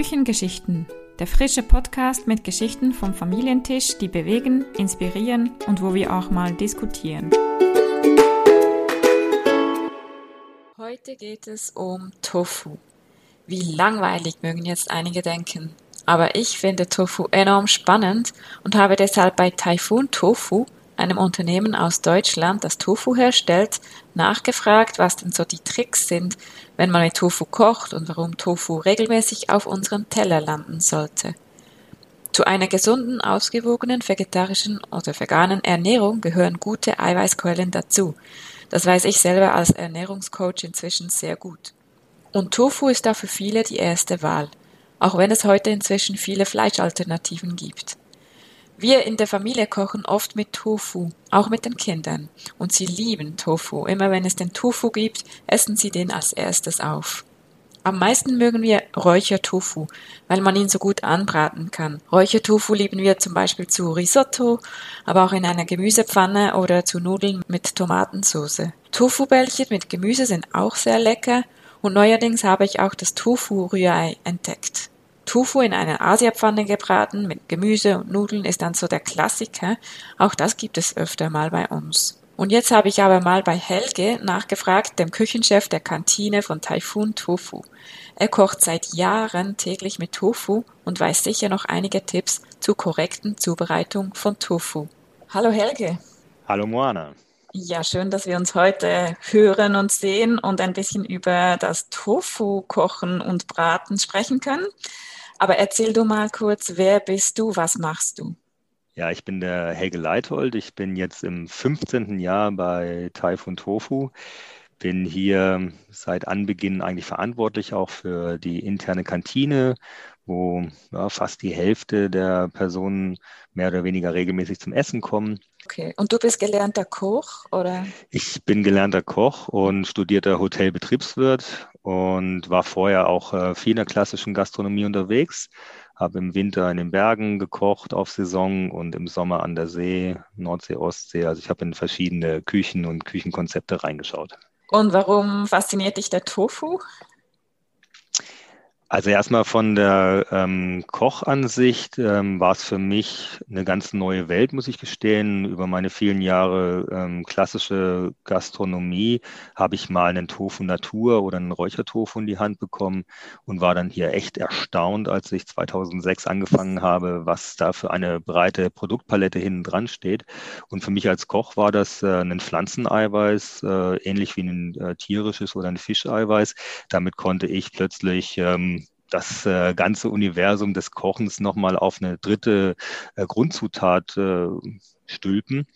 Küchengeschichten, der frische Podcast mit Geschichten vom Familientisch, die bewegen, inspirieren und wo wir auch mal diskutieren. Heute geht es um Tofu. Wie langweilig mögen jetzt einige denken. Aber ich finde Tofu enorm spannend und habe deshalb bei Typhoon Tofu einem Unternehmen aus Deutschland, das Tofu herstellt, nachgefragt, was denn so die Tricks sind, wenn man mit Tofu kocht und warum Tofu regelmäßig auf unserem Teller landen sollte. Zu einer gesunden, ausgewogenen vegetarischen oder veganen Ernährung gehören gute Eiweißquellen dazu. Das weiß ich selber als Ernährungscoach inzwischen sehr gut. Und Tofu ist da für viele die erste Wahl, auch wenn es heute inzwischen viele Fleischalternativen gibt. Wir in der Familie kochen oft mit Tofu, auch mit den Kindern. Und sie lieben Tofu. Immer wenn es den Tofu gibt, essen sie den als erstes auf. Am meisten mögen wir Räuchertofu, weil man ihn so gut anbraten kann. Räuchertofu lieben wir zum Beispiel zu Risotto, aber auch in einer Gemüsepfanne oder zu Nudeln mit Tomatensauce. Tofu-Bällchen mit Gemüse sind auch sehr lecker und neuerdings habe ich auch das Tofu-Rührei entdeckt. Tofu in einer Asiapfanne gebraten mit Gemüse und Nudeln ist dann so der Klassiker. Auch das gibt es öfter mal bei uns. Und jetzt habe ich aber mal bei Helge nachgefragt, dem Küchenchef der Kantine von Typhoon Tofu. Er kocht seit Jahren täglich mit Tofu und weiß sicher noch einige Tipps zur korrekten Zubereitung von Tofu. Hallo Helge. Hallo Moana. Ja, schön, dass wir uns heute hören und sehen und ein bisschen über das Tofu kochen und braten sprechen können. Aber erzähl du mal kurz, wer bist du, was machst du? Ja, ich bin der Helge Leithold. Ich bin jetzt im 15. Jahr bei Typhoon Tofu. Bin hier seit Anbeginn eigentlich verantwortlich auch für die interne Kantine, wo ja, fast die Hälfte der Personen mehr oder weniger regelmäßig zum Essen kommen. Okay, und du bist gelernter Koch, oder? Ich bin gelernter Koch und studierter Hotelbetriebswirt und war vorher auch äh, viel in der klassischen Gastronomie unterwegs. Habe im Winter in den Bergen gekocht auf Saison und im Sommer an der See, Nordsee, Ostsee. Also ich habe in verschiedene Küchen und Küchenkonzepte reingeschaut. Und warum fasziniert dich der Tofu? Also erstmal von der ähm, Kochansicht ähm, war es für mich eine ganz neue Welt, muss ich gestehen. Über meine vielen Jahre ähm, klassische Gastronomie habe ich mal einen Tofu Natur oder einen Räuchertofu in die Hand bekommen und war dann hier echt erstaunt, als ich 2006 angefangen habe, was da für eine breite Produktpalette hinten dran steht. Und für mich als Koch war das äh, ein Pflanzeneiweiß, äh, ähnlich wie ein äh, tierisches oder ein Fischeiweiß. Damit konnte ich plötzlich ähm, das äh, ganze Universum des Kochens nochmal auf eine dritte äh, Grundzutat äh, stülpen.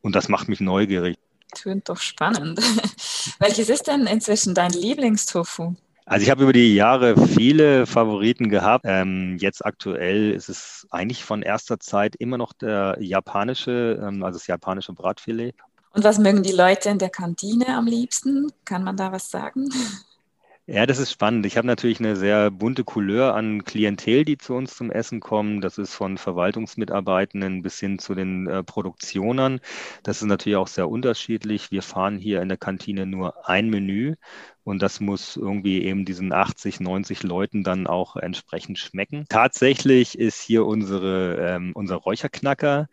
Und das macht mich neugierig. Tönt doch spannend. Welches ist denn inzwischen dein Lieblingstofu? Also ich habe über die Jahre viele Favoriten gehabt. Ähm, jetzt aktuell ist es eigentlich von erster Zeit immer noch der japanische, ähm, also das japanische Bratfilet. Und was mögen die Leute in der Kantine am liebsten? Kann man da was sagen? Ja, das ist spannend. Ich habe natürlich eine sehr bunte Couleur an Klientel, die zu uns zum Essen kommen. Das ist von Verwaltungsmitarbeitenden bis hin zu den äh, Produktionern. Das ist natürlich auch sehr unterschiedlich. Wir fahren hier in der Kantine nur ein Menü und das muss irgendwie eben diesen 80, 90 Leuten dann auch entsprechend schmecken. Tatsächlich ist hier unsere, ähm, unser Räucherknacker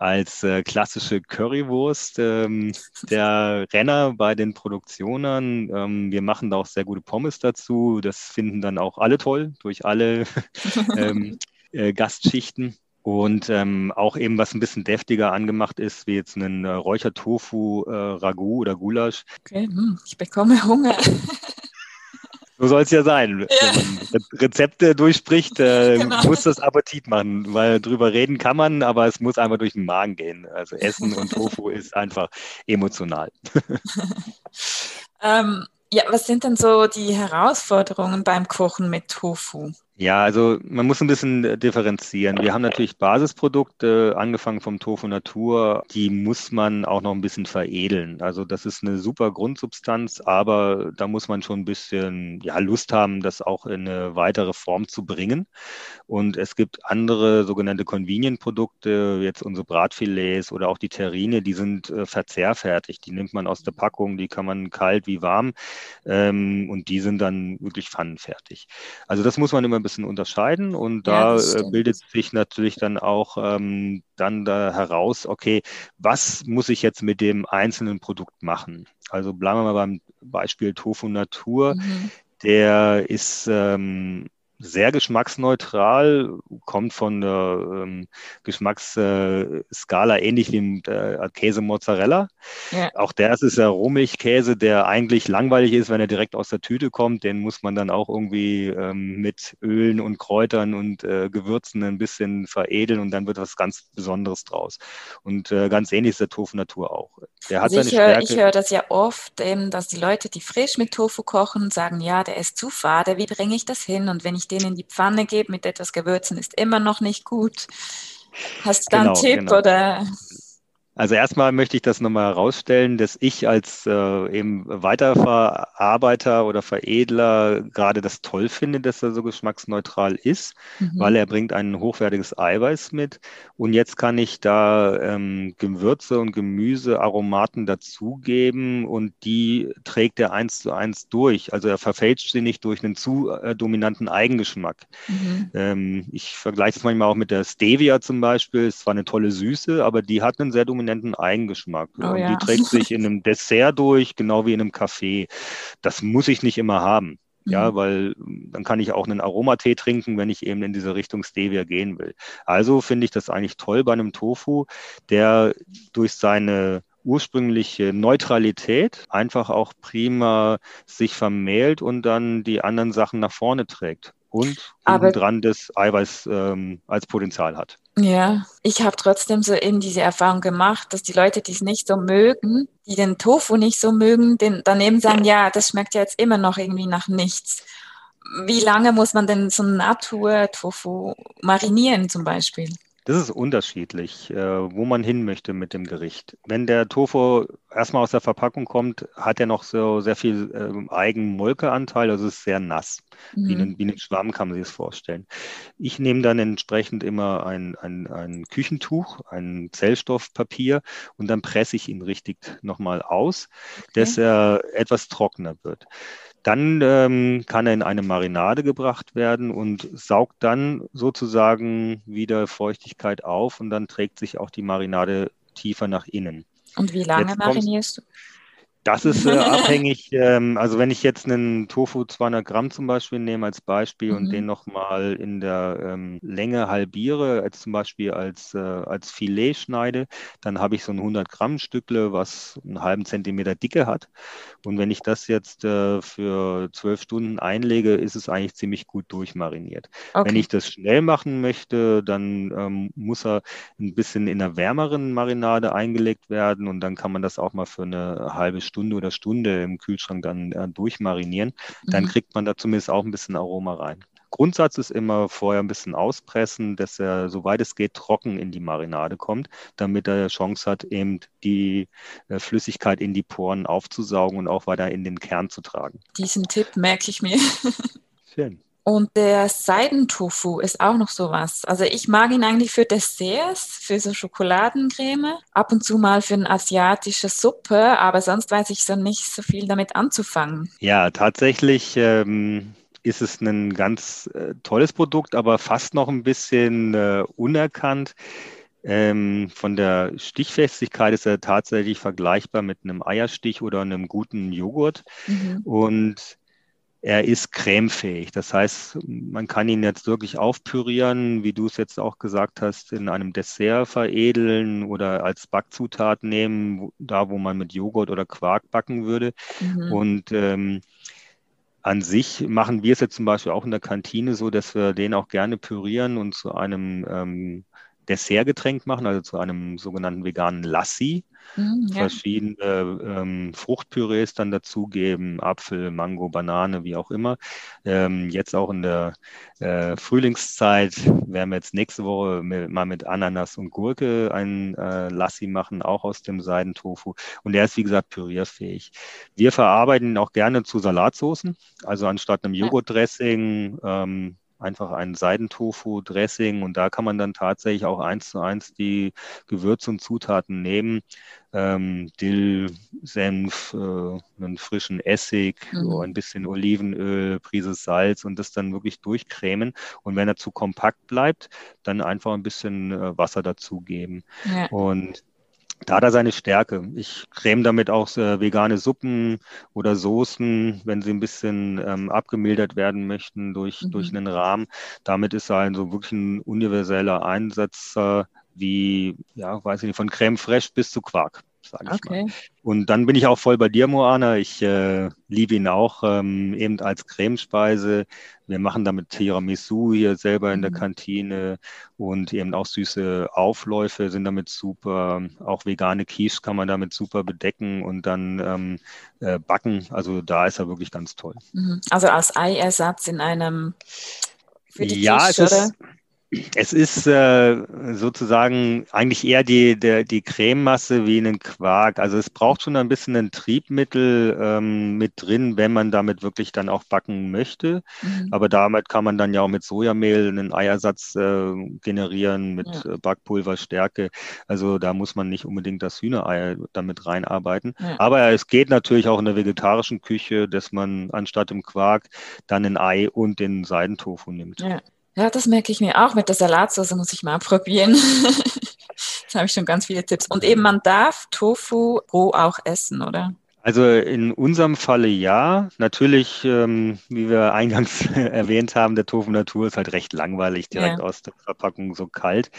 als äh, klassische Currywurst ähm, der Renner bei den Produktionen. Ähm, wir machen da auch sehr gute Pommes dazu. Das finden dann auch alle toll durch alle ähm, äh, Gastschichten. Und ähm, auch eben, was ein bisschen deftiger angemacht ist, wie jetzt ein äh, Räuchertofu-Ragout äh, oder Gulasch. Okay, hm, ich bekomme Hunger. So soll es ja sein. Ja. Wenn man Rezepte durchspricht, äh, genau. muss das Appetit machen, weil drüber reden kann man, aber es muss einfach durch den Magen gehen. Also Essen und Tofu ist einfach emotional. ähm, ja, was sind denn so die Herausforderungen beim Kochen mit Tofu? Ja, also man muss ein bisschen äh, differenzieren. Wir haben natürlich Basisprodukte, angefangen vom Tofu Natur, die muss man auch noch ein bisschen veredeln. Also das ist eine super Grundsubstanz, aber da muss man schon ein bisschen ja, Lust haben, das auch in eine weitere Form zu bringen. Und es gibt andere sogenannte Convenient-Produkte, jetzt unsere Bratfilets oder auch die Terrine, die sind äh, verzehrfertig. Die nimmt man aus der Packung, die kann man kalt wie warm ähm, und die sind dann wirklich pfannenfertig. Also das muss man immer ein bisschen unterscheiden und da ja, äh, bildet sich natürlich dann auch ähm, dann da heraus, okay, was muss ich jetzt mit dem einzelnen Produkt machen? Also bleiben wir mal beim Beispiel Tofu Natur. Mhm. Der ist ähm, sehr geschmacksneutral, kommt von der ähm, Geschmacksskala ähnlich wie der äh, Käse Mozzarella. Ja. Auch der ist ja Rohmilchkäse, der eigentlich langweilig ist, wenn er direkt aus der Tüte kommt. Den muss man dann auch irgendwie ähm, mit Ölen und Kräutern und äh, Gewürzen ein bisschen veredeln und dann wird was ganz Besonderes draus. Und äh, ganz ähnlich ist der Tofu Natur auch. Der hat also ich höre hör das ja oft, eben, dass die Leute, die frisch mit Tofu kochen, sagen, ja, der ist zu fade, wie bringe ich das hin? Und wenn ich den in die Pfanne gebe mit etwas Gewürzen, ist immer noch nicht gut. Hast du da genau, einen Tipp genau. oder? Also erstmal möchte ich das nochmal herausstellen, dass ich als äh, eben Weiterverarbeiter oder Veredler gerade das toll finde, dass er so geschmacksneutral ist, mhm. weil er bringt ein hochwertiges Eiweiß mit. Und jetzt kann ich da ähm, Gewürze und Gemüse, Aromaten dazugeben und die trägt er eins zu eins durch. Also er verfälscht sie nicht durch einen zu äh, dominanten Eigengeschmack. Mhm. Ähm, ich vergleiche es manchmal auch mit der Stevia zum Beispiel. Es war eine tolle Süße, aber die hat einen sehr dominanten prominenten Eigengeschmack. Oh, ja. Die trägt sich in einem Dessert durch, genau wie in einem Kaffee. Das muss ich nicht immer haben. Ja, mhm. weil dann kann ich auch einen Aromatee trinken, wenn ich eben in diese Richtung Stevia gehen will. Also finde ich das eigentlich toll bei einem Tofu, der durch seine ursprüngliche Neutralität einfach auch prima sich vermählt und dann die anderen Sachen nach vorne trägt und dran das Eiweiß ähm, als Potenzial hat. Ja, ich habe trotzdem so eben diese Erfahrung gemacht, dass die Leute, die es nicht so mögen, die den Tofu nicht so mögen, den, daneben sagen, ja, das schmeckt ja jetzt immer noch irgendwie nach nichts. Wie lange muss man denn so einen Natur-Tofu marinieren zum Beispiel? Das ist unterschiedlich, äh, wo man hin möchte mit dem Gericht. Wenn der Tofu erstmal aus der Verpackung kommt, hat er noch so sehr viel äh, Eigenmolkeanteil, also ist sehr nass. Mhm. Wie, ein, wie ein Schwamm kann man sich das vorstellen. Ich nehme dann entsprechend immer ein, ein, ein Küchentuch, ein Zellstoffpapier und dann presse ich ihn richtig nochmal aus, okay. dass er etwas trockener wird. Dann ähm, kann er in eine Marinade gebracht werden und saugt dann sozusagen wieder Feuchtigkeit auf und dann trägt sich auch die Marinade tiefer nach innen. Und wie lange marinierst du? Das ist äh, abhängig, ähm, also wenn ich jetzt einen Tofu 200 Gramm zum Beispiel nehme als Beispiel mhm. und den nochmal in der ähm, Länge halbiere, als zum Beispiel als, äh, als Filet schneide, dann habe ich so ein 100 Gramm Stückle, was einen halben Zentimeter Dicke hat. Und wenn ich das jetzt äh, für zwölf Stunden einlege, ist es eigentlich ziemlich gut durchmariniert. Okay. Wenn ich das schnell machen möchte, dann ähm, muss er ein bisschen in einer wärmeren Marinade eingelegt werden und dann kann man das auch mal für eine halbe Stunde Stunde oder Stunde im Kühlschrank dann äh, durchmarinieren. Dann mhm. kriegt man da zumindest auch ein bisschen Aroma rein. Grundsatz ist immer vorher ein bisschen auspressen, dass er, soweit es geht, trocken in die Marinade kommt, damit er Chance hat, eben die äh, Flüssigkeit in die Poren aufzusaugen und auch weiter in den Kern zu tragen. Diesen Tipp merke ich mir. Schön. Und der Seidentofu ist auch noch sowas. Also ich mag ihn eigentlich für Desserts, für so Schokoladencreme, ab und zu mal für eine asiatische Suppe, aber sonst weiß ich so nicht so viel damit anzufangen. Ja, tatsächlich ähm, ist es ein ganz äh, tolles Produkt, aber fast noch ein bisschen äh, unerkannt. Ähm, von der Stichfestigkeit ist er tatsächlich vergleichbar mit einem Eierstich oder einem guten Joghurt. Mhm. Und er ist cremefähig. Das heißt, man kann ihn jetzt wirklich aufpürieren, wie du es jetzt auch gesagt hast, in einem Dessert veredeln oder als Backzutat nehmen, da wo man mit Joghurt oder Quark backen würde. Mhm. Und ähm, an sich machen wir es jetzt zum Beispiel auch in der Kantine so, dass wir den auch gerne pürieren und zu einem ähm, Dessertgetränk machen, also zu einem sogenannten veganen Lassi. Mhm, ja. verschiedene ähm, Fruchtpürees dann dazugeben, Apfel, Mango, Banane, wie auch immer. Ähm, jetzt auch in der äh, Frühlingszeit werden wir jetzt nächste Woche mit, mal mit Ananas und Gurke ein äh, Lassi machen, auch aus dem Seidentofu. Und der ist, wie gesagt, pürierfähig. Wir verarbeiten ihn auch gerne zu Salatsoßen. Also anstatt einem Joghurtdressing ähm, einfach ein Seidentofu-Dressing und da kann man dann tatsächlich auch eins zu eins die Gewürze und Zutaten nehmen. Ähm, Dill, Senf, äh, einen frischen Essig, mhm. so ein bisschen Olivenöl, Prise Salz und das dann wirklich durchcremen. Und wenn er zu kompakt bleibt, dann einfach ein bisschen äh, Wasser dazugeben. Ja. Und da hat er seine Stärke. Ich creme damit auch äh, vegane Suppen oder Soßen, wenn sie ein bisschen ähm, abgemildert werden möchten durch, mhm. durch einen Rahmen. Damit ist er also wirklich ein universeller Einsatz, äh, wie, ja, weiß ich nicht, von Creme fraiche bis zu Quark sage ich okay. mal. Und dann bin ich auch voll bei dir, Moana. Ich äh, liebe ihn auch ähm, eben als Cremespeise. Wir machen damit Tiramisu hier selber in der mhm. Kantine und eben auch süße Aufläufe sind damit super. Auch vegane Quiche kann man damit super bedecken und dann ähm, äh, backen. Also da ist er wirklich ganz toll. Mhm. Also als Eiersatz in einem für die ja, Quiche, es ist, es ist äh, sozusagen eigentlich eher die, der, die Crememasse wie einen Quark. Also es braucht schon ein bisschen ein Triebmittel ähm, mit drin, wenn man damit wirklich dann auch backen möchte. Mhm. Aber damit kann man dann ja auch mit Sojamehl einen Eiersatz äh, generieren, mit ja. Äh, Backpulverstärke. Also da muss man nicht unbedingt das Hühnerei damit reinarbeiten. Ja. Aber es geht natürlich auch in der vegetarischen Küche, dass man anstatt im Quark dann ein Ei und den Seidentofu nimmt. Ja. Ja, das merke ich mir auch. Mit der Salatsauce muss ich mal probieren. Jetzt habe ich schon ganz viele Tipps. Und eben, man darf Tofu roh auch essen, oder? Also in unserem Falle ja. Natürlich, ähm, wie wir eingangs erwähnt haben, der Tofu Natur ist halt recht langweilig, direkt ja. aus der Verpackung so kalt.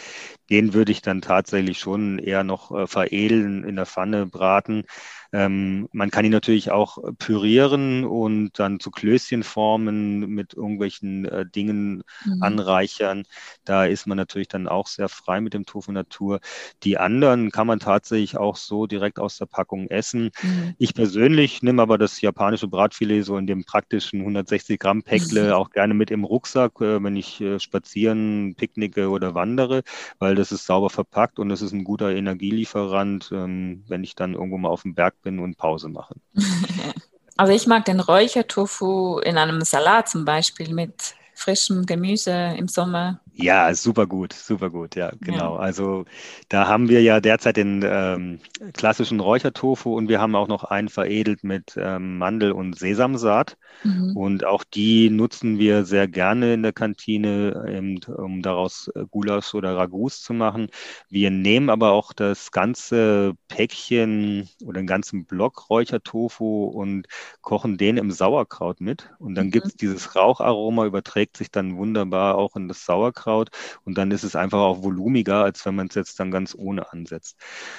Den würde ich dann tatsächlich schon eher noch äh, veredeln, in der Pfanne braten. Ähm, man kann ihn natürlich auch pürieren und dann zu Klößchen formen, mit irgendwelchen äh, Dingen mhm. anreichern. Da ist man natürlich dann auch sehr frei mit dem Tofu Natur. Die anderen kann man tatsächlich auch so direkt aus der Packung essen. Mhm. Ich persönlich nehme aber das japanische Bratfilet so in dem praktischen 160 Gramm Päckle mhm. auch gerne mit im Rucksack, äh, wenn ich äh, spazieren, picknicke oder wandere, weil das ist sauber verpackt und das ist ein guter Energielieferant, ähm, wenn ich dann irgendwo mal auf dem Berg bin und Pause mache. Also ich mag den Räuchertofu in einem Salat zum Beispiel mit frischem Gemüse im Sommer. Ja, super gut, super gut, ja, genau. Ja. Also da haben wir ja derzeit den ähm, klassischen Räuchertofu und wir haben auch noch einen veredelt mit ähm, Mandel- und Sesamsaat. Mhm. Und auch die nutzen wir sehr gerne in der Kantine, eben, um daraus äh, Gulasch oder Ragus zu machen. Wir nehmen aber auch das ganze Päckchen oder den ganzen Block Räuchertofu und kochen den im Sauerkraut mit. Und dann mhm. gibt es dieses Raucharoma, überträgt sich dann wunderbar auch in das Sauerkraut. Sauerkraut und dann ist es einfach auch volumiger, als wenn man es jetzt dann ganz ohne ansetzt.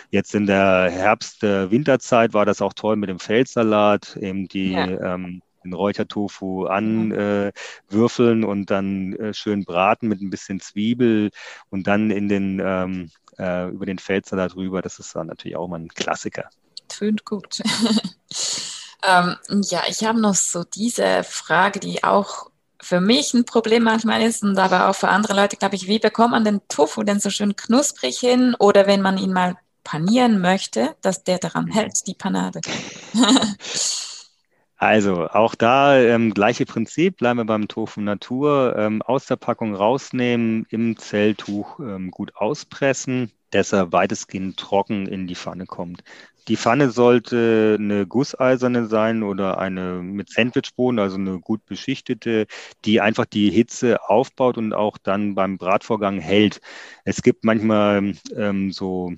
Jetzt in der Herbst-Winterzeit war das auch toll mit dem Feldsalat, eben die ja. ähm, den Räuchertofu anwürfeln mhm. äh, und dann äh, schön braten mit ein bisschen Zwiebel und dann in den ähm, äh, über den Feldsalat rüber. Das ist dann natürlich auch mal ein Klassiker. Tönt gut. ähm, ja, ich habe noch so diese Frage, die auch für mich ein Problem manchmal ist und aber auch für andere Leute, glaube ich, wie bekommt man den Tofu denn so schön knusprig hin oder wenn man ihn mal panieren möchte, dass der daran hält, die Panade. Also auch da ähm, gleiche Prinzip, bleiben wir beim Tofu Natur, ähm, aus der Packung rausnehmen, im Zelltuch ähm, gut auspressen, dass er weitestgehend trocken in die Pfanne kommt. Die Pfanne sollte eine gusseiserne sein oder eine mit Sandwichboden, also eine gut beschichtete, die einfach die Hitze aufbaut und auch dann beim Bratvorgang hält. Es gibt manchmal ähm, so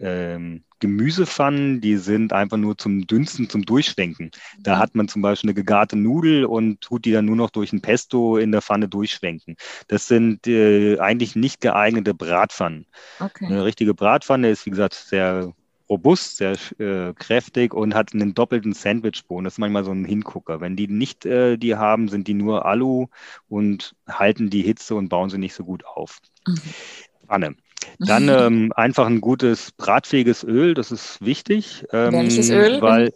ähm, Gemüsepfannen, die sind einfach nur zum Dünsten, zum Durchschwenken. Da mhm. hat man zum Beispiel eine gegarte Nudel und tut die dann nur noch durch ein Pesto in der Pfanne durchschwenken. Das sind äh, eigentlich nicht geeignete Bratpfannen. Okay. Eine richtige Bratpfanne ist, wie gesagt, sehr robust, sehr äh, kräftig und hat einen doppelten Sandwichboden. Das ist manchmal so ein Hingucker. Wenn die nicht äh, die haben, sind die nur Alu und halten die Hitze und bauen sie nicht so gut auf. Mhm. Pfanne. Dann ähm, einfach ein gutes bratfähiges Öl, das ist wichtig. Ähm, Welches Öl? Weil,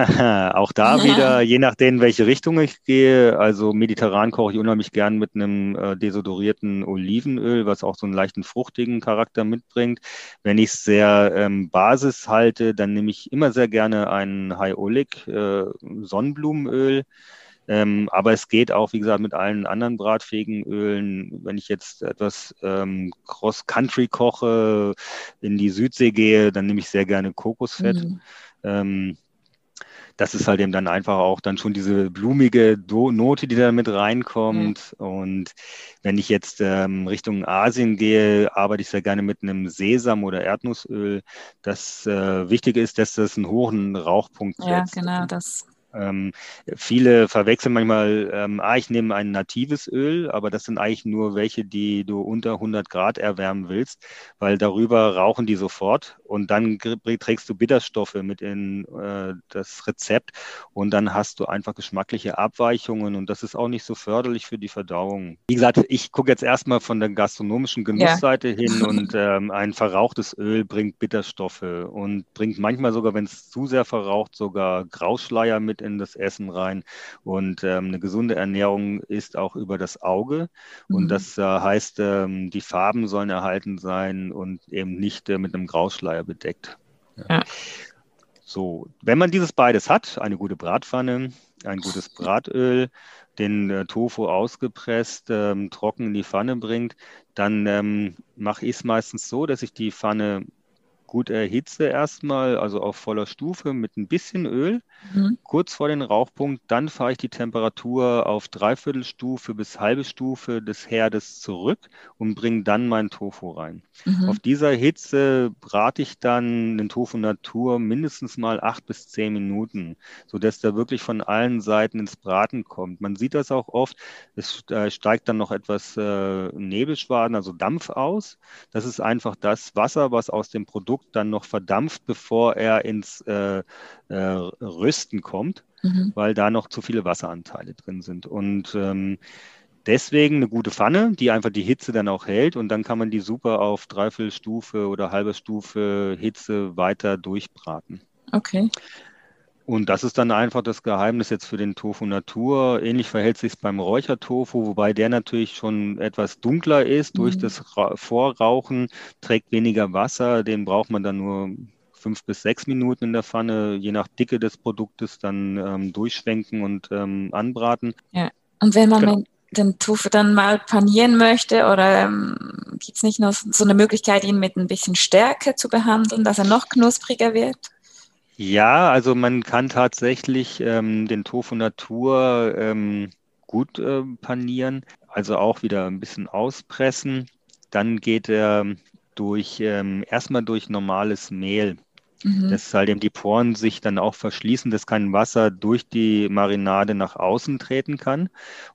Auch da wieder, je nachdem, welche Richtung ich gehe. Also mediterran koche ich unheimlich gern mit einem äh, desodorierten Olivenöl, was auch so einen leichten fruchtigen Charakter mitbringt. Wenn ich es sehr ähm, Basis halte, dann nehme ich immer sehr gerne ein High Oleic äh, Sonnenblumenöl. Ähm, aber es geht auch, wie gesagt, mit allen anderen bratfähigen Ölen. Wenn ich jetzt etwas ähm, Cross-Country koche, in die Südsee gehe, dann nehme ich sehr gerne Kokosfett. Mhm. Ähm, das ist halt eben dann einfach auch dann schon diese blumige Do Note, die da mit reinkommt. Mhm. Und wenn ich jetzt ähm, Richtung Asien gehe, arbeite ich sehr gerne mit einem Sesam- oder Erdnussöl. Das äh, Wichtige ist, dass das einen hohen Rauchpunkt setzt. Ja, genau, das ähm, viele verwechseln manchmal, ähm, ah, ich nehme ein natives Öl, aber das sind eigentlich nur welche, die du unter 100 Grad erwärmen willst, weil darüber rauchen die sofort und dann trägst du Bitterstoffe mit in äh, das Rezept und dann hast du einfach geschmackliche Abweichungen und das ist auch nicht so förderlich für die Verdauung. Wie gesagt, ich gucke jetzt erstmal von der gastronomischen Genussseite ja. hin und ähm, ein verrauchtes Öl bringt Bitterstoffe und bringt manchmal sogar, wenn es zu sehr verraucht, sogar Grauschleier mit in das Essen rein. Und ähm, eine gesunde Ernährung ist auch über das Auge. Mhm. Und das äh, heißt, ähm, die Farben sollen erhalten sein und eben nicht äh, mit einem Grauschleier bedeckt. Ja. ja. So, wenn man dieses beides hat, eine gute Bratpfanne, ein gutes Bratöl, den äh, Tofu ausgepresst, ähm, trocken in die Pfanne bringt, dann ähm, mache ich es meistens so, dass ich die Pfanne gut erhitze erstmal, also auf voller Stufe mit ein bisschen Öl, mhm. kurz vor den Rauchpunkt. Dann fahre ich die Temperatur auf Dreiviertelstufe bis halbe Stufe des Herdes zurück und bringe dann meinen Tofu rein. Mhm. Auf dieser Hitze brate ich dann den Tofu Natur mindestens mal acht bis zehn Minuten, sodass der wirklich von allen Seiten ins Braten kommt. Man sieht das auch oft. Es äh, steigt dann noch etwas äh, Nebelschwaden, also Dampf aus. Das ist einfach das Wasser, was aus dem Produkt Produkt dann noch verdampft, bevor er ins äh, äh, Rösten kommt, mhm. weil da noch zu viele Wasseranteile drin sind. Und ähm, deswegen eine gute Pfanne, die einfach die Hitze dann auch hält und dann kann man die super auf Dreiviertelstufe oder halbe Stufe Hitze weiter durchbraten. Okay. Und das ist dann einfach das Geheimnis jetzt für den Tofu Natur. Ähnlich verhält sich es beim Räuchertofu, wobei der natürlich schon etwas dunkler ist. Mhm. Durch das Vorrauchen trägt weniger Wasser. Den braucht man dann nur fünf bis sechs Minuten in der Pfanne, je nach Dicke des Produktes, dann ähm, durchschwenken und ähm, anbraten. Ja. Und wenn man genau. den Tofu dann mal panieren möchte oder ähm, gibt es nicht noch so eine Möglichkeit, ihn mit ein bisschen Stärke zu behandeln, dass er noch knuspriger wird? Ja, also man kann tatsächlich ähm, den Tofu Natur ähm, gut äh, panieren, also auch wieder ein bisschen auspressen. Dann geht er durch ähm, erstmal durch normales Mehl. Mhm. Dass halt eben die Poren sich dann auch verschließen, dass kein Wasser durch die Marinade nach außen treten kann.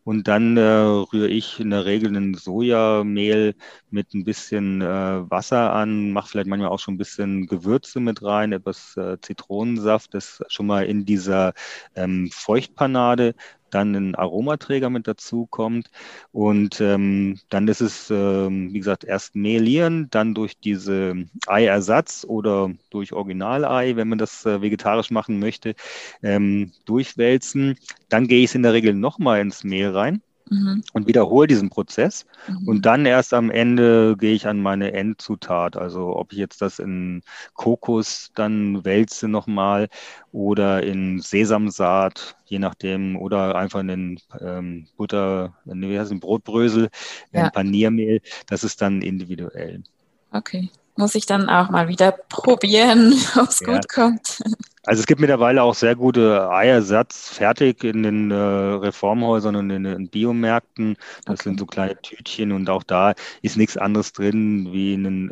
Und dann äh, rühre ich in der Regel ein Sojamehl mit ein bisschen äh, Wasser an, mache vielleicht manchmal auch schon ein bisschen Gewürze mit rein, etwas äh, Zitronensaft, das schon mal in dieser ähm, Feuchtpanade dann ein Aromaträger mit dazu kommt. Und ähm, dann ist es, ähm, wie gesagt, erst mehlieren, dann durch diese Eiersatz oder durch Originalei, wenn man das äh, vegetarisch machen möchte, ähm, durchwälzen. Dann gehe ich es in der Regel nochmal ins Mehl rein mhm. und wiederhole diesen Prozess. Mhm. Und dann erst am Ende gehe ich an meine Endzutat. Also ob ich jetzt das in Kokos dann wälze nochmal oder in Sesamsaat, je nachdem, oder einfach in den ähm, Butter, wie heißt es, Brotbrösel, ja. in Paniermehl. Das ist dann individuell. Okay. Muss ich dann auch mal wieder probieren, ob es ja. gut kommt. Also es gibt mittlerweile auch sehr gute Eiersatz fertig in den äh, Reformhäusern und in den Biomärkten. Das okay. sind so kleine Tütchen und auch da ist nichts anderes drin wie ein,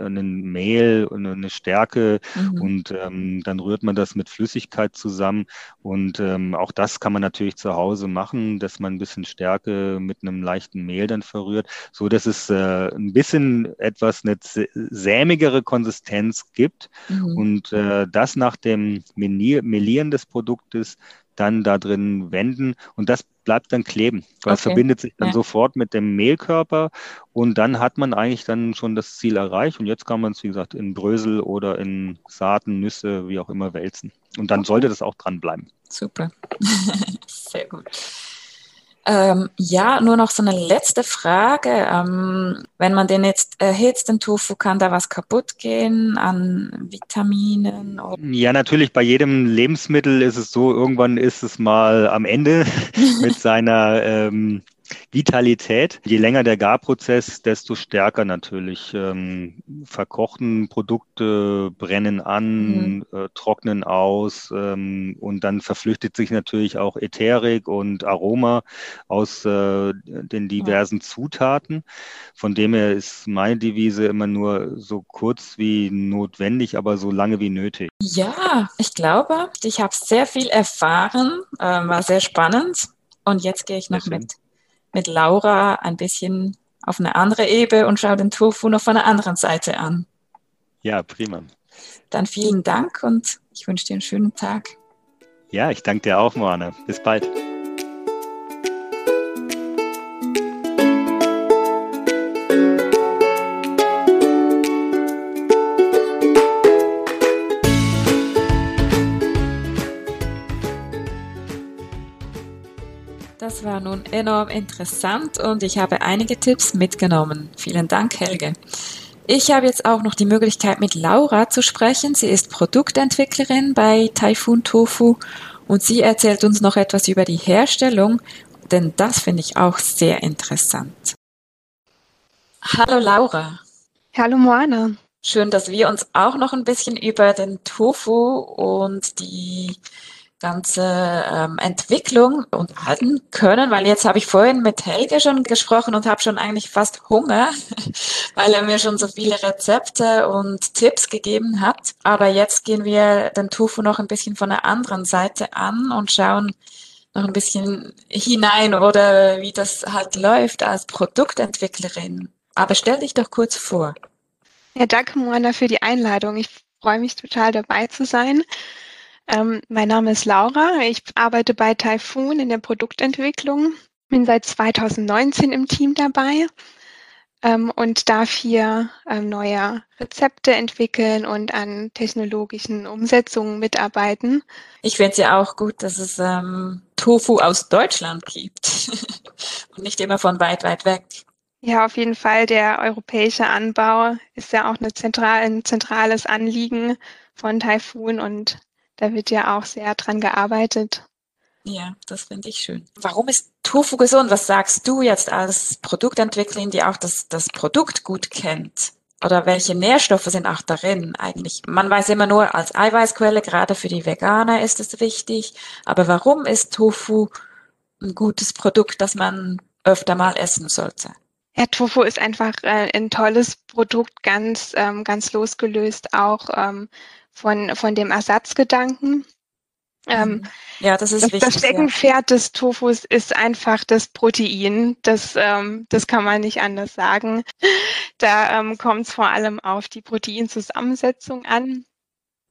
Mehl und eine Stärke mhm. und ähm, dann rührt man das mit Flüssigkeit zusammen und ähm, auch das kann man natürlich zu Hause machen, dass man ein bisschen Stärke mit einem leichten Mehl dann verrührt, so dass es äh, ein bisschen etwas eine sämigere Konsistenz gibt mhm. und äh, das nach dem Menü Melieren des Produktes dann da drin wenden und das bleibt dann kleben, weil okay. es verbindet sich dann ja. sofort mit dem Mehlkörper und dann hat man eigentlich dann schon das Ziel erreicht und jetzt kann man es, wie gesagt, in Brösel oder in Saaten, Nüsse, wie auch immer wälzen. Und dann okay. sollte das auch dranbleiben. Super. Sehr gut. Ähm, ja, nur noch so eine letzte Frage. Ähm, wenn man den jetzt erhitzt, den Tofu, kann da was kaputt gehen an Vitaminen? Oder? Ja, natürlich. Bei jedem Lebensmittel ist es so, irgendwann ist es mal am Ende mit seiner ähm, Vitalität. Je länger der Garprozess, desto stärker natürlich. Ähm, verkochten Produkte brennen an, mhm. äh, trocknen aus ähm, und dann verflüchtet sich natürlich auch Ätherik und Aroma aus äh, den diversen ja. Zutaten. Von dem her ist meine Devise immer nur so kurz wie notwendig, aber so lange wie nötig. Ja, ich glaube, ich habe sehr viel erfahren, äh, war sehr spannend. Und jetzt gehe ich noch mit mit Laura ein bisschen auf eine andere Ebene und schaue den Tofu noch von der anderen Seite an. Ja, prima. Dann vielen Dank und ich wünsche dir einen schönen Tag. Ja, ich danke dir auch, Moana. Bis bald. Das war nun enorm interessant und ich habe einige Tipps mitgenommen. Vielen Dank, Helge. Ich habe jetzt auch noch die Möglichkeit, mit Laura zu sprechen. Sie ist Produktentwicklerin bei Typhoon Tofu und sie erzählt uns noch etwas über die Herstellung, denn das finde ich auch sehr interessant. Hallo Laura. Hallo Moana. Schön, dass wir uns auch noch ein bisschen über den Tofu und die ganze ähm, Entwicklung unterhalten können, weil jetzt habe ich vorhin mit Helge schon gesprochen und habe schon eigentlich fast Hunger, weil er mir schon so viele Rezepte und Tipps gegeben hat. Aber jetzt gehen wir den Tofu noch ein bisschen von der anderen Seite an und schauen noch ein bisschen hinein oder wie das halt läuft als Produktentwicklerin. Aber stell dich doch kurz vor. Ja, danke Moana für die Einladung. Ich freue mich total dabei zu sein. Ähm, mein Name ist Laura. Ich arbeite bei Typhoon in der Produktentwicklung. Bin seit 2019 im Team dabei ähm, und darf hier ähm, neue Rezepte entwickeln und an technologischen Umsetzungen mitarbeiten. Ich finde es ja auch gut, dass es ähm, Tofu aus Deutschland gibt und nicht immer von weit, weit weg. Ja, auf jeden Fall. Der europäische Anbau ist ja auch eine zentral, ein zentrales Anliegen von Typhoon und da wird ja auch sehr dran gearbeitet. Ja, das finde ich schön. Warum ist Tofu gesund? Was sagst du jetzt als Produktentwicklerin, die auch das, das Produkt gut kennt? Oder welche Nährstoffe sind auch darin eigentlich? Man weiß immer nur als Eiweißquelle, gerade für die Veganer ist es wichtig. Aber warum ist Tofu ein gutes Produkt, das man öfter mal essen sollte? Ja, Tofu ist einfach äh, ein tolles Produkt, ganz, ähm, ganz losgelöst auch ähm, von, von dem Ersatzgedanken. Ähm, mhm. ja, das ist das, wichtig. Das Steckenpferd ja. des Tofus ist einfach das Protein. Das, ähm, das kann man nicht anders sagen. Da ähm, kommt es vor allem auf die Proteinzusammensetzung an.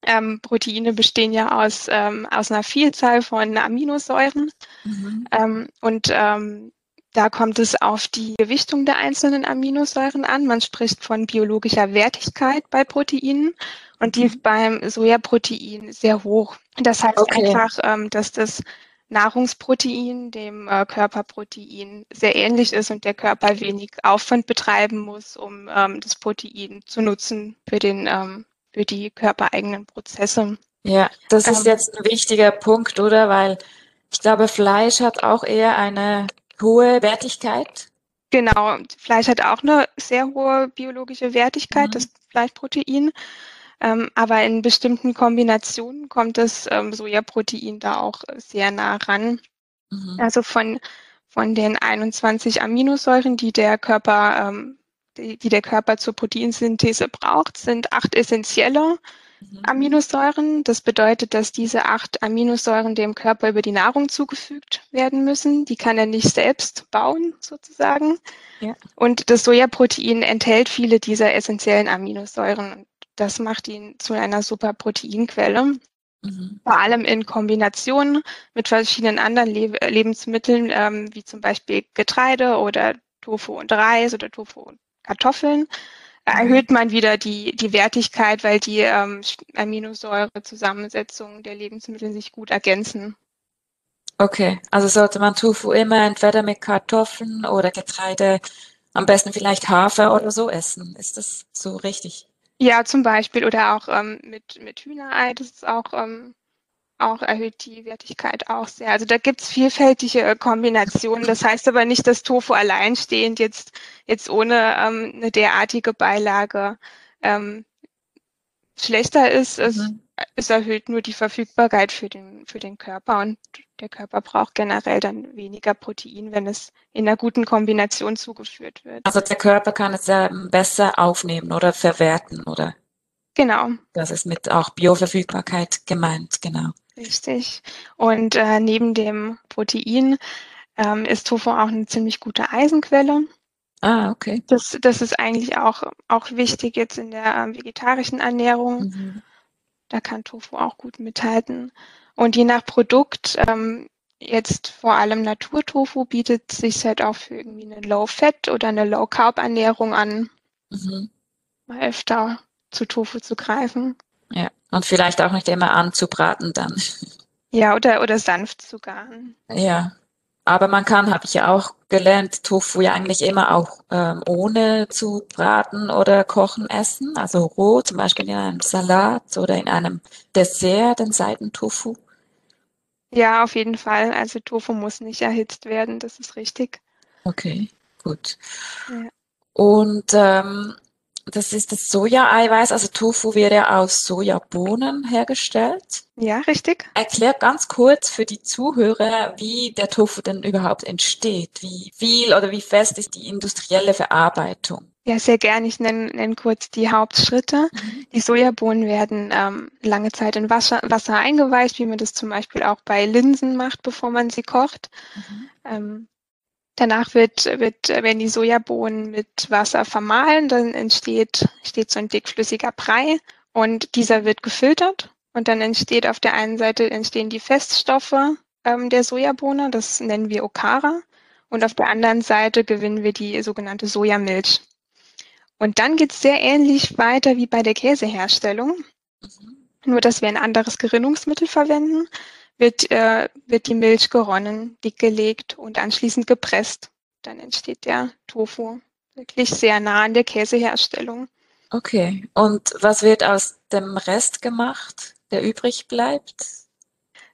Ähm, Proteine bestehen ja aus, ähm, aus einer Vielzahl von Aminosäuren. Mhm. Ähm, und ähm, da kommt es auf die Gewichtung der einzelnen Aminosäuren an. Man spricht von biologischer Wertigkeit bei Proteinen und die ist mhm. beim Sojaprotein sehr hoch. Das heißt okay. einfach, ähm, dass das Nahrungsprotein dem äh, Körperprotein sehr ähnlich ist und der Körper wenig Aufwand betreiben muss, um ähm, das Protein zu nutzen für den ähm, für die körpereigenen Prozesse. Ja, das ist jetzt ein wichtiger Punkt, oder? Weil ich glaube, Fleisch hat auch eher eine hohe Wertigkeit. Genau, Fleisch hat auch eine sehr hohe biologische Wertigkeit, mhm. das Fleischprotein. Ähm, aber in bestimmten Kombinationen kommt das ähm, Sojaprotein da auch sehr nah ran. Mhm. Also von, von den 21 Aminosäuren, die der Körper, ähm, die, die der Körper zur Proteinsynthese braucht, sind acht essentielle. Aminosäuren. Das bedeutet, dass diese acht Aminosäuren dem Körper über die Nahrung zugefügt werden müssen. Die kann er nicht selbst bauen, sozusagen. Ja. Und das Sojaprotein enthält viele dieser essentiellen Aminosäuren. Das macht ihn zu einer super Proteinquelle. Mhm. Vor allem in Kombination mit verschiedenen anderen Le Lebensmitteln, ähm, wie zum Beispiel Getreide oder Tofu und Reis oder Tofu und Kartoffeln erhöht man wieder die, die Wertigkeit, weil die ähm, Aminosäurezusammensetzungen der Lebensmittel sich gut ergänzen. Okay, also sollte man Tofu immer entweder mit Kartoffeln oder Getreide, am besten vielleicht Hafer oder so essen. Ist das so richtig? Ja, zum Beispiel. Oder auch ähm, mit, mit Hühnerei, das ist auch, ähm, auch erhöht die Wertigkeit auch sehr. Also da gibt's vielfältige äh, Kombinationen. Das heißt aber nicht, dass Tofu alleinstehend jetzt, jetzt ohne ähm, eine derartige Beilage ähm, schlechter ist. Es, mhm. es erhöht nur die Verfügbarkeit für den, für den Körper und der Körper braucht generell dann weniger Protein, wenn es in einer guten Kombination zugeführt wird. Also der Körper kann es ja besser aufnehmen oder verwerten, oder? Genau. Das ist mit auch Bioverfügbarkeit gemeint, genau. Richtig. Und äh, neben dem Protein ähm, ist Tofu auch eine ziemlich gute Eisenquelle. Ah, okay. Das, das ist eigentlich auch, auch wichtig jetzt in der äh, vegetarischen Ernährung. Mhm. Da kann Tofu auch gut mithalten. Und je nach Produkt, ähm, jetzt vor allem Naturtofu bietet sich halt auch für irgendwie eine Low-Fat oder eine Low-Carb-Ernährung an, mhm. mal öfter zu Tofu zu greifen. Ja, und vielleicht auch nicht immer anzubraten dann. Ja, oder, oder sanft zu garen. Ja, aber man kann, habe ich ja auch gelernt, Tofu ja eigentlich immer auch ähm, ohne zu braten oder kochen essen, also roh, zum Beispiel in einem Salat oder in einem Dessert, den Seitentofu. Ja, auf jeden Fall. Also Tofu muss nicht erhitzt werden, das ist richtig. Okay, gut. Ja. Und ähm, das ist das Sojaeiweiß, also Tofu wird ja aus Sojabohnen hergestellt. Ja, richtig. Erklär ganz kurz für die Zuhörer, wie der Tofu denn überhaupt entsteht. Wie viel oder wie fest ist die industrielle Verarbeitung? Ja, sehr gerne. Ich nenne, nenne kurz die Hauptschritte. Mhm. Die Sojabohnen werden ähm, lange Zeit in Wasser, Wasser eingeweicht, wie man das zum Beispiel auch bei Linsen macht, bevor man sie kocht. Mhm. Ähm, Danach wird, wird, werden die Sojabohnen mit Wasser vermahlen, dann entsteht, entsteht so ein dickflüssiger Brei und dieser wird gefiltert. Und dann entsteht auf der einen Seite entstehen die Feststoffe ähm, der Sojabohne, das nennen wir Okara. Und auf der anderen Seite gewinnen wir die sogenannte Sojamilch. Und dann geht es sehr ähnlich weiter wie bei der Käseherstellung, mhm. nur dass wir ein anderes Gerinnungsmittel verwenden wird, äh, wird die Milch geronnen, dickgelegt und anschließend gepresst. Dann entsteht der Tofu. Wirklich sehr nah an der Käseherstellung. Okay. Und was wird aus dem Rest gemacht, der übrig bleibt?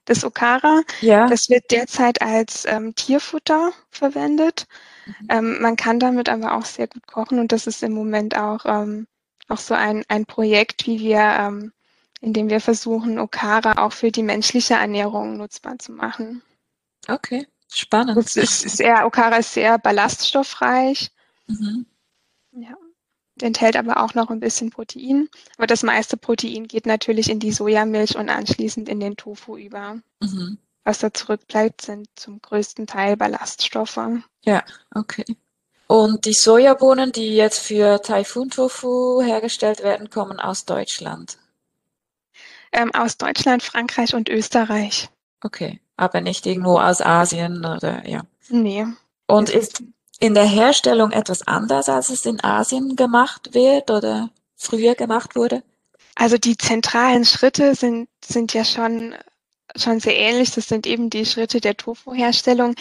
Das Okara, ja. das wird derzeit als ähm, Tierfutter verwendet. Mhm. Ähm, man kann damit aber auch sehr gut kochen und das ist im Moment auch, ähm, auch so ein, ein Projekt, wie wir ähm, indem wir versuchen, Okara auch für die menschliche Ernährung nutzbar zu machen. Okay, spannend. Es ist sehr, Okara ist sehr ballaststoffreich. Mhm. Ja. Enthält aber auch noch ein bisschen Protein. Aber das meiste Protein geht natürlich in die Sojamilch und anschließend in den Tofu über. Mhm. Was da zurückbleibt, sind zum größten Teil Ballaststoffe. Ja, okay. Und die Sojabohnen, die jetzt für Taifun Tofu hergestellt werden, kommen aus Deutschland ähm, aus Deutschland, Frankreich und Österreich. Okay, aber nicht irgendwo aus Asien oder ja. Nee. Und ist in der Herstellung etwas anders, als es in Asien gemacht wird oder früher gemacht wurde? Also die zentralen Schritte sind, sind ja schon, schon sehr ähnlich. Das sind eben die Schritte der Tofu-Herstellung.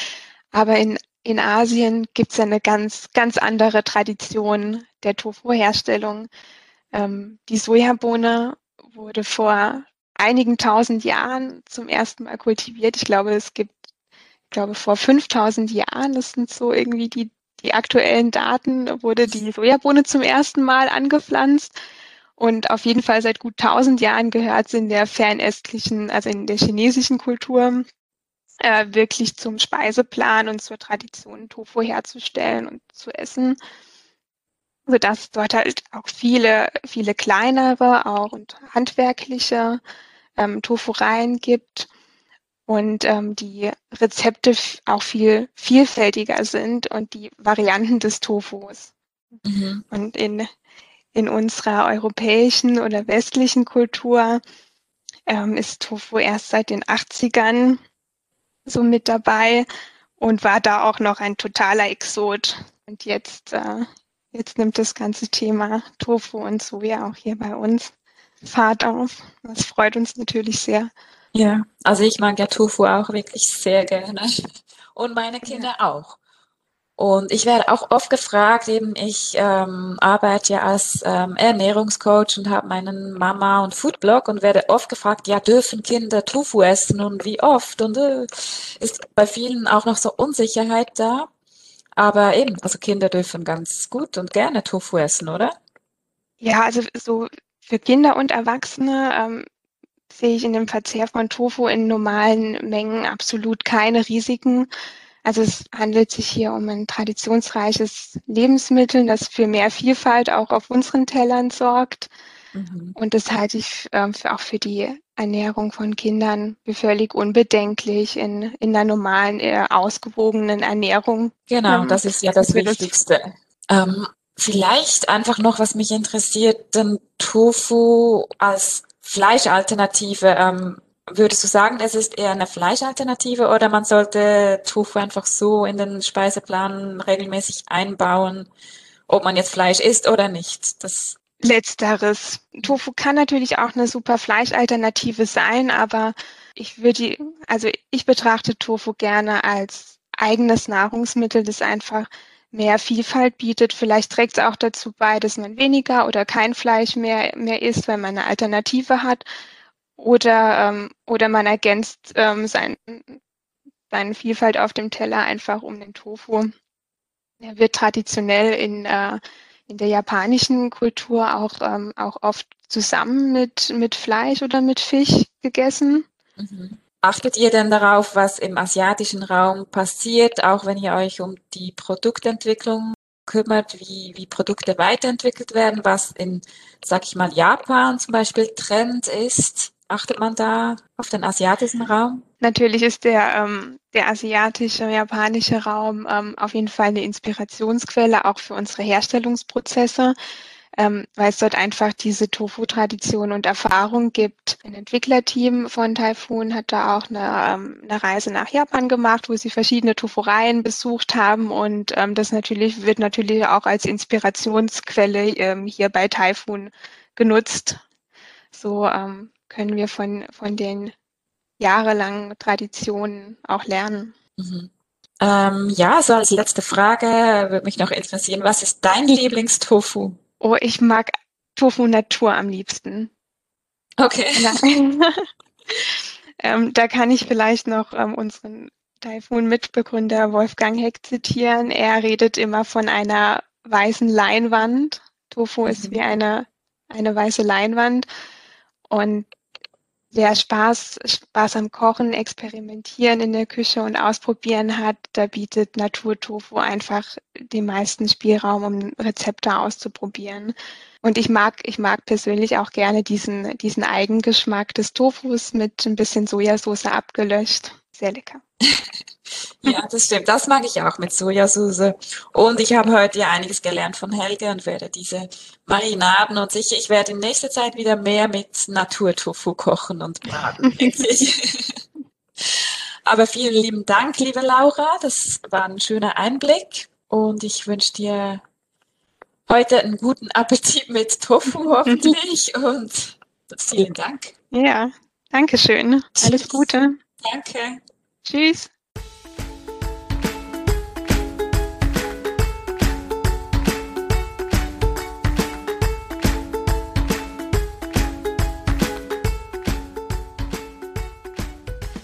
Aber in, in Asien gibt es ja eine ganz, ganz andere Tradition der Tofu-Herstellung. Ähm, die Sojabohne wurde vor einigen tausend Jahren zum ersten Mal kultiviert. Ich glaube, es gibt, ich glaube, vor 5000 Jahren, das sind so irgendwie die, die aktuellen Daten, wurde die Sojabohne zum ersten Mal angepflanzt. Und auf jeden Fall seit gut 1000 Jahren gehört sie in der fernöstlichen, also in der chinesischen Kultur äh, wirklich zum Speiseplan und zur Tradition, Tofu herzustellen und zu essen sodass dort halt auch viele, viele kleinere auch und handwerkliche ähm, Tofureien gibt und ähm, die Rezepte auch viel vielfältiger sind und die Varianten des Tofus. Mhm. Und in, in unserer europäischen oder westlichen Kultur ähm, ist Tofu erst seit den 80ern so mit dabei und war da auch noch ein totaler Exot. Und jetzt äh, Jetzt nimmt das ganze Thema Tofu und Soja auch hier bei uns Fahrt auf. Das freut uns natürlich sehr. Ja, also ich mag ja Tofu auch wirklich sehr gerne. Und meine Kinder ja. auch. Und ich werde auch oft gefragt, eben ich ähm, arbeite ja als ähm, Ernährungscoach und habe meinen Mama- und Foodblog und werde oft gefragt, ja, dürfen Kinder Tofu essen und wie oft? Und äh, ist bei vielen auch noch so Unsicherheit da. Aber eben, also Kinder dürfen ganz gut und gerne Tofu essen, oder? Ja, also so für Kinder und Erwachsene ähm, sehe ich in dem Verzehr von Tofu in normalen Mengen absolut keine Risiken. Also es handelt sich hier um ein traditionsreiches Lebensmittel, das für mehr Vielfalt auch auf unseren Tellern sorgt. Mhm. Und das halte ich äh, für, auch für die Ernährung von Kindern für völlig unbedenklich in, in einer normalen, äh, ausgewogenen Ernährung. Genau, ähm, das ist ja das Wichtigste. Ähm, vielleicht einfach noch, was mich interessiert, den Tofu als Fleischalternative. Ähm, Würdest du sagen, es ist eher eine Fleischalternative oder man sollte Tofu einfach so in den Speiseplan regelmäßig einbauen, ob man jetzt Fleisch isst oder nicht? Das Letzteres. Tofu kann natürlich auch eine super Fleischalternative sein, aber ich würde, also ich betrachte Tofu gerne als eigenes Nahrungsmittel, das einfach mehr Vielfalt bietet. Vielleicht trägt es auch dazu bei, dass man weniger oder kein Fleisch mehr, mehr isst, weil man eine Alternative hat. Oder, ähm, oder man ergänzt ähm, sein, seine Vielfalt auf dem Teller einfach um den Tofu. Er wird traditionell in, äh, in der japanischen Kultur auch, ähm, auch oft zusammen mit, mit Fleisch oder mit Fisch gegessen. Mhm. Achtet ihr denn darauf, was im asiatischen Raum passiert, auch wenn ihr euch um die Produktentwicklung kümmert, wie, wie Produkte weiterentwickelt werden, was in, sag ich mal, Japan zum Beispiel Trend ist? Achtet man da auf den asiatischen Raum? Natürlich ist der, ähm, der asiatische, japanische Raum ähm, auf jeden Fall eine Inspirationsquelle auch für unsere Herstellungsprozesse, ähm, weil es dort einfach diese Tofu-Tradition und Erfahrung gibt. Ein Entwicklerteam von Typhoon hat da auch eine, ähm, eine Reise nach Japan gemacht, wo sie verschiedene Tofureien besucht haben und ähm, das natürlich wird natürlich auch als Inspirationsquelle ähm, hier bei Typhoon genutzt. So ähm, können wir von, von den jahrelangen Traditionen auch lernen. Mhm. Ähm, ja, so als letzte Frage würde mich noch interessieren, was ist dein Lieblingstofu? Oh, ich mag Tofu Natur am liebsten. Okay. ähm, da kann ich vielleicht noch ähm, unseren Typhoon-Mitbegründer Wolfgang Heck zitieren. Er redet immer von einer weißen Leinwand. Tofu mhm. ist wie eine, eine weiße Leinwand. Und wer Spaß, Spaß am Kochen, Experimentieren in der Küche und Ausprobieren hat, da bietet Naturtofu einfach den meisten Spielraum, um Rezepte auszuprobieren. Und ich mag, ich mag persönlich auch gerne diesen, diesen Eigengeschmack des Tofus mit ein bisschen Sojasauce abgelöscht. Sehr lecker. ja, das stimmt. Das mag ich auch mit Sojasauce. Und ich habe heute ja einiges gelernt von Helge und werde diese Marinaden und sicher, ich werde in nächster Zeit wieder mehr mit Naturtofu kochen und braten, Aber vielen lieben Dank, liebe Laura. Das war ein schöner Einblick und ich wünsche dir heute einen guten Appetit mit Tofu hoffentlich und vielen Dank. Ja, danke schön. Alles Gute. Danke. Tschüss.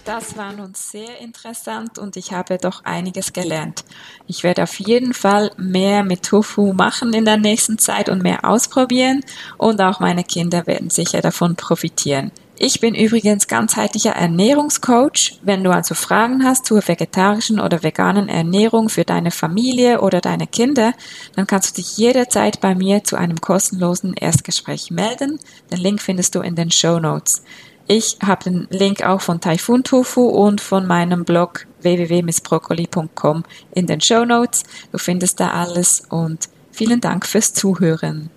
Das war nun sehr interessant und ich habe doch einiges gelernt. Ich werde auf jeden Fall mehr mit Tofu machen in der nächsten Zeit und mehr ausprobieren und auch meine Kinder werden sicher davon profitieren. Ich bin übrigens ganzheitlicher Ernährungscoach. Wenn du also Fragen hast zur vegetarischen oder veganen Ernährung für deine Familie oder deine Kinder, dann kannst du dich jederzeit bei mir zu einem kostenlosen Erstgespräch melden. Den Link findest du in den Show Notes. Ich habe den Link auch von Typhoon Tofu und von meinem Blog www.missbroccoli.com in den Show Notes. Du findest da alles und vielen Dank fürs Zuhören.